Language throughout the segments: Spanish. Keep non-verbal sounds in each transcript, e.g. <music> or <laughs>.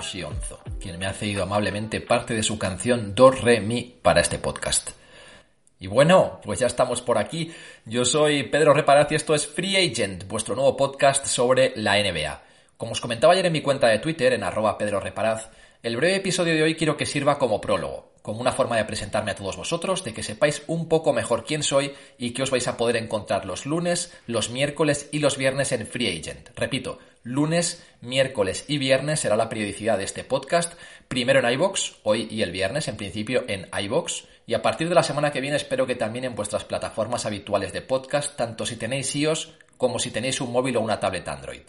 Sionzo, quien me ha cedido amablemente parte de su canción Do Re Mi para este podcast. Y bueno, pues ya estamos por aquí. Yo soy Pedro Reparaz y esto es Free Agent, vuestro nuevo podcast sobre la NBA. Como os comentaba ayer en mi cuenta de Twitter, en arroba Pedro Reparaz, el breve episodio de hoy quiero que sirva como prólogo, como una forma de presentarme a todos vosotros, de que sepáis un poco mejor quién soy y que os vais a poder encontrar los lunes, los miércoles y los viernes en Free Agent. Repito, lunes, miércoles y viernes será la periodicidad de este podcast, primero en iBox, hoy y el viernes, en principio en iBox, y a partir de la semana que viene espero que también en vuestras plataformas habituales de podcast, tanto si tenéis iOS como si tenéis un móvil o una tablet Android.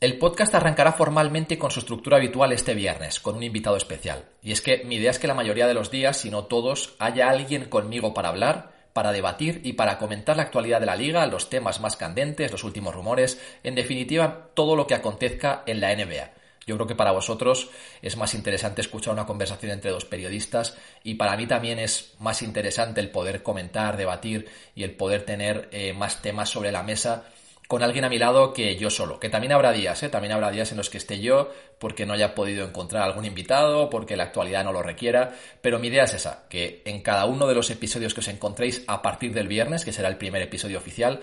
El podcast arrancará formalmente con su estructura habitual este viernes, con un invitado especial. Y es que mi idea es que la mayoría de los días, si no todos, haya alguien conmigo para hablar, para debatir y para comentar la actualidad de la liga, los temas más candentes, los últimos rumores, en definitiva, todo lo que acontezca en la NBA. Yo creo que para vosotros es más interesante escuchar una conversación entre dos periodistas y para mí también es más interesante el poder comentar, debatir y el poder tener eh, más temas sobre la mesa con alguien a mi lado que yo solo. Que también habrá días, ¿eh? También habrá días en los que esté yo porque no haya podido encontrar algún invitado, porque la actualidad no lo requiera. Pero mi idea es esa, que en cada uno de los episodios que os encontréis a partir del viernes, que será el primer episodio oficial,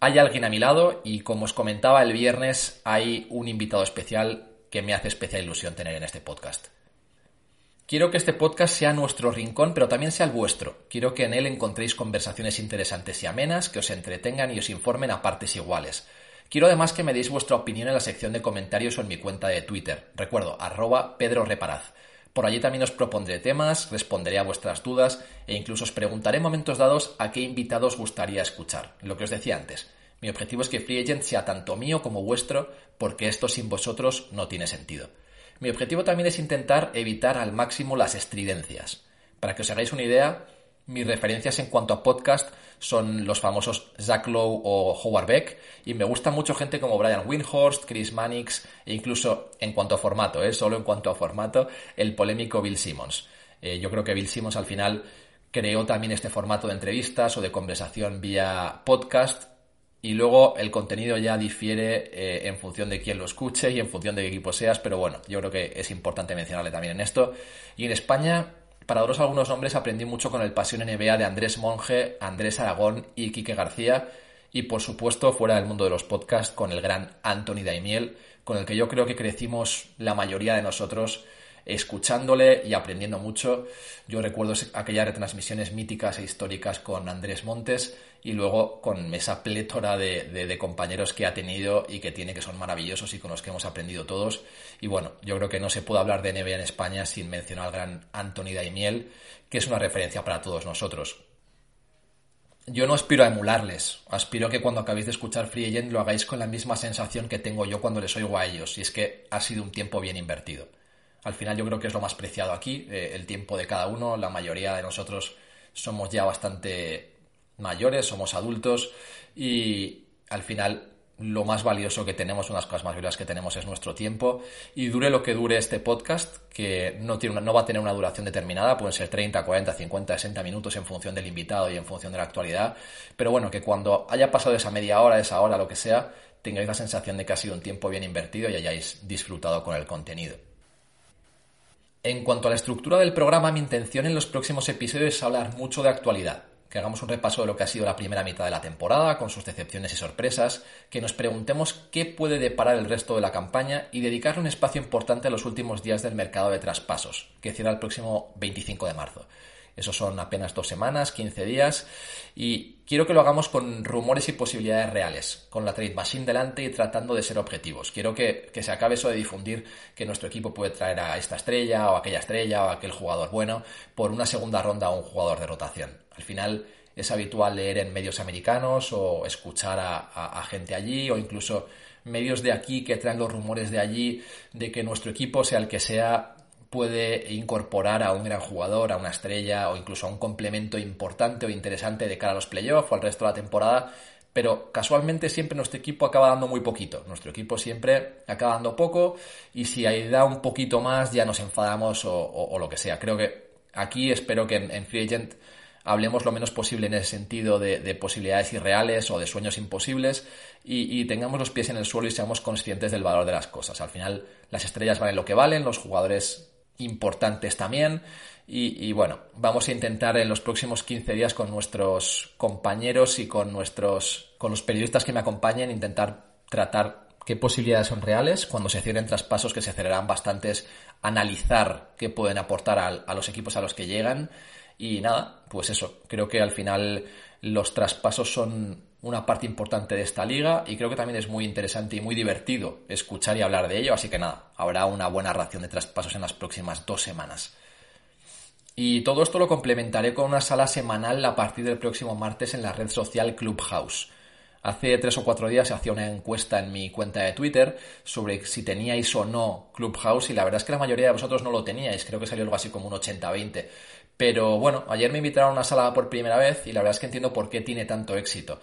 hay alguien a mi lado y como os comentaba el viernes hay un invitado especial que me hace especial ilusión tener en este podcast. Quiero que este podcast sea nuestro rincón, pero también sea el vuestro. Quiero que en él encontréis conversaciones interesantes y amenas, que os entretengan y os informen a partes iguales. Quiero además que me deis vuestra opinión en la sección de comentarios o en mi cuenta de Twitter. Recuerdo, arroba Pedro Reparaz. Por allí también os propondré temas, responderé a vuestras dudas e incluso os preguntaré en momentos dados a qué invitados gustaría escuchar. Lo que os decía antes. Mi objetivo es que Free Agent sea tanto mío como vuestro, porque esto sin vosotros no tiene sentido. Mi objetivo también es intentar evitar al máximo las estridencias. Para que os hagáis una idea, mis referencias en cuanto a podcast son los famosos Zach Lowe o Howard Beck y me gusta mucho gente como Brian Windhorst, Chris Mannix e incluso en cuanto a formato, ¿eh? solo en cuanto a formato, el polémico Bill Simmons. Eh, yo creo que Bill Simmons al final creó también este formato de entrevistas o de conversación vía podcast y luego el contenido ya difiere eh, en función de quién lo escuche y en función de qué equipo seas, pero bueno, yo creo que es importante mencionarle también en esto. Y en España, para daros algunos nombres, aprendí mucho con el Pasión NBA de Andrés Monge, Andrés Aragón y Quique García. Y por supuesto, fuera del mundo de los podcasts, con el gran Anthony Daimiel, con el que yo creo que crecimos la mayoría de nosotros escuchándole y aprendiendo mucho. Yo recuerdo aquellas retransmisiones míticas e históricas con Andrés Montes y luego con esa plétora de, compañeros que ha tenido y que tiene que son maravillosos y con los que hemos aprendido todos. Y bueno, yo creo que no se puede hablar de NBA en España sin mencionar al gran Anthony Daimiel, que es una referencia para todos nosotros. Yo no aspiro a emularles, aspiro a que cuando acabéis de escuchar Free Agent lo hagáis con la misma sensación que tengo yo cuando les oigo a ellos, y es que ha sido un tiempo bien invertido. Al final yo creo que es lo más preciado aquí, eh, el tiempo de cada uno. La mayoría de nosotros somos ya bastante mayores, somos adultos y al final lo más valioso que tenemos, unas cosas más valiosas que tenemos es nuestro tiempo y dure lo que dure este podcast, que no, tiene no va a tener una duración determinada, pueden ser 30, 40, 50, 60 minutos en función del invitado y en función de la actualidad, pero bueno, que cuando haya pasado esa media hora, esa hora, lo que sea, tengáis la sensación de que ha sido un tiempo bien invertido y hayáis disfrutado con el contenido. En cuanto a la estructura del programa, mi intención en los próximos episodios es hablar mucho de actualidad, que hagamos un repaso de lo que ha sido la primera mitad de la temporada, con sus decepciones y sorpresas, que nos preguntemos qué puede deparar el resto de la campaña y dedicarle un espacio importante a los últimos días del mercado de traspasos, que cierra el próximo 25 de marzo. Eso son apenas dos semanas, 15 días. Y quiero que lo hagamos con rumores y posibilidades reales, con la Trade Machine delante y tratando de ser objetivos. Quiero que, se acabe eso de difundir que nuestro equipo puede traer a esta estrella o aquella estrella o aquel jugador bueno por una segunda ronda a un jugador de rotación. Al final es habitual leer en medios americanos o escuchar a gente allí o incluso medios de aquí que traen los rumores de allí de que nuestro equipo, sea el que sea, puede incorporar a un gran jugador, a una estrella o incluso a un complemento importante o interesante de cara a los playoffs o al resto de la temporada, pero casualmente siempre nuestro equipo acaba dando muy poquito. Nuestro equipo siempre acaba dando poco y si ahí da un poquito más ya nos enfadamos o, lo que sea. Creo que aquí espero que en, Free Agent hablemos lo menos posible en ese sentido de, posibilidades irreales o de sueños imposibles y, tengamos los pies en el suelo y seamos conscientes del valor de las cosas. Al final, las estrellas valen lo que valen, los jugadores importantes también. Y, bueno, vamos a intentar en los próximos 15 días con nuestros compañeros y con nuestros, con los periodistas que me acompañen, intentar tratar qué posibilidades son reales, cuando se cierren traspasos que se cerrarán bastantes, analizar qué pueden aportar a los equipos a los que llegan y nada, pues eso, creo que al final los traspasos son una parte importante de esta liga y creo que también es muy interesante y muy divertido escuchar y hablar de ello, así que nada, habrá una buena ración de traspasos en las próximas dos semanas. Y todo esto lo complementaré con una sala semanal a partir del próximo martes en la red social Clubhouse. Hace tres o cuatro días se hacía una encuesta en mi cuenta de Twitter sobre si teníais o no Clubhouse y la verdad es que la mayoría de vosotros no lo teníais, creo que salió algo así como un 80-20. Pero bueno, ayer me invitaron a una sala por primera vez y la verdad es que entiendo por qué tiene tanto éxito.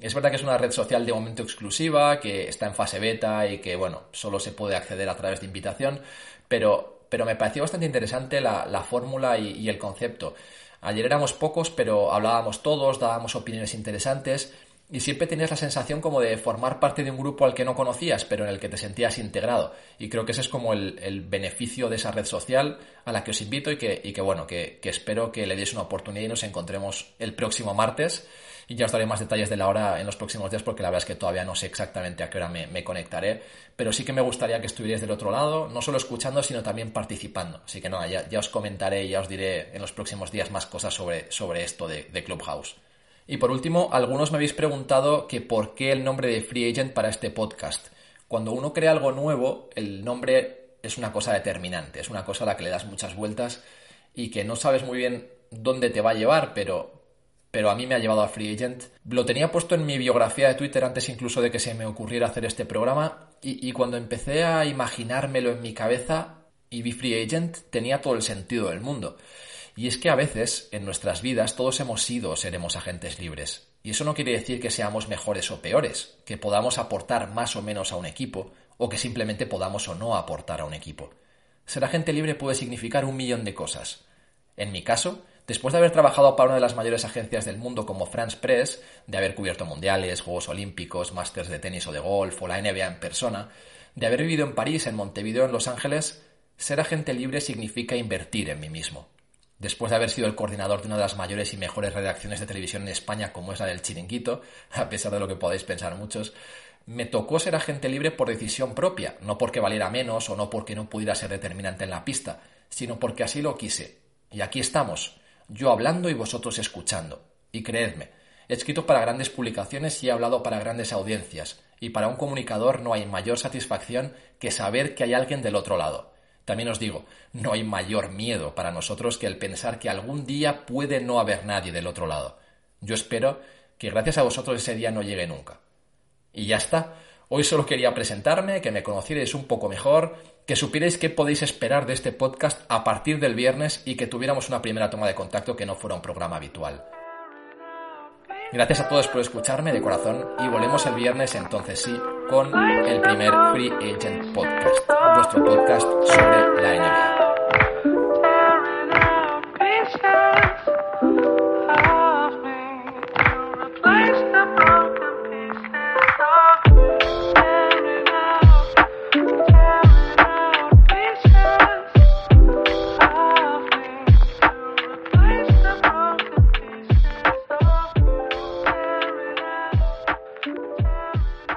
Es verdad que es una red social de momento exclusiva, que está en fase beta y que, bueno, solo se puede acceder a través de invitación, pero, pero me pareció bastante interesante la, fórmula y, y el concepto. Ayer éramos pocos, pero hablábamos todos, dábamos opiniones interesantes y siempre tenías la sensación como de formar parte de un grupo al que no conocías, pero en el que te sentías integrado. Y creo que ese es como el, beneficio de esa red social a la que os invito y que, y que bueno, que, espero que le deis una oportunidad y nos encontremos el próximo martes. Y ya os daré más detalles de la hora en los próximos días porque la verdad es que todavía no sé exactamente a qué hora me, conectaré. Pero sí que me gustaría que estuvierais del otro lado, no solo escuchando, sino también participando. Así que nada, ya, ya os comentaré y ya os diré en los próximos días más cosas sobre, sobre esto de, Clubhouse. Y por último, algunos me habéis preguntado que por qué el nombre de Free Agent para este podcast. Cuando uno crea algo nuevo, el nombre es una cosa determinante, es una cosa a la que le das muchas vueltas y que no sabes muy bien dónde te va a llevar, pero, pero a mí me ha llevado a Free Agent. Lo tenía puesto en mi biografía de Twitter antes incluso de que se me ocurriera hacer este programa y, cuando empecé a imaginármelo en mi cabeza y vi Free Agent tenía todo el sentido del mundo. Y es que a veces en nuestras vidas todos hemos sido o seremos agentes libres. Y eso no quiere decir que seamos mejores o peores, que podamos aportar más o menos a un equipo, o que simplemente podamos o no aportar a un equipo. Ser agente libre puede significar un millón de cosas. En mi caso, después de haber trabajado para una de las mayores agencias del mundo como France Press, de haber cubierto mundiales, Juegos Olímpicos, másters de tenis o de golf o la NBA en persona, de haber vivido en París, en Montevideo, en Los Ángeles, ser agente libre significa invertir en mí mismo después de haber sido el coordinador de una de las mayores y mejores redacciones de televisión en España, como es la del Chiringuito, <laughs> a pesar de lo que podáis pensar muchos, me tocó ser agente libre por decisión propia, no porque valiera menos o no porque no pudiera ser determinante en la pista, sino porque así lo quise. Y aquí estamos, yo hablando y vosotros escuchando. Y creedme, he escrito para grandes publicaciones y he hablado para grandes audiencias, y para un comunicador no hay mayor satisfacción que saber que hay alguien del otro lado. También os digo, no hay mayor miedo para nosotros que el pensar que algún día puede no haber nadie del otro lado. Yo espero que gracias a vosotros ese día no llegue nunca. Y ya está. Hoy solo quería presentarme, que me conocierais un poco mejor, que supierais qué podéis esperar de este podcast a partir del viernes y que tuviéramos una primera toma de contacto que no fuera un programa habitual. Gracias a todos por escucharme de corazón y volvemos el viernes entonces sí con el primer Free Agent Podcast, vuestro podcast sobre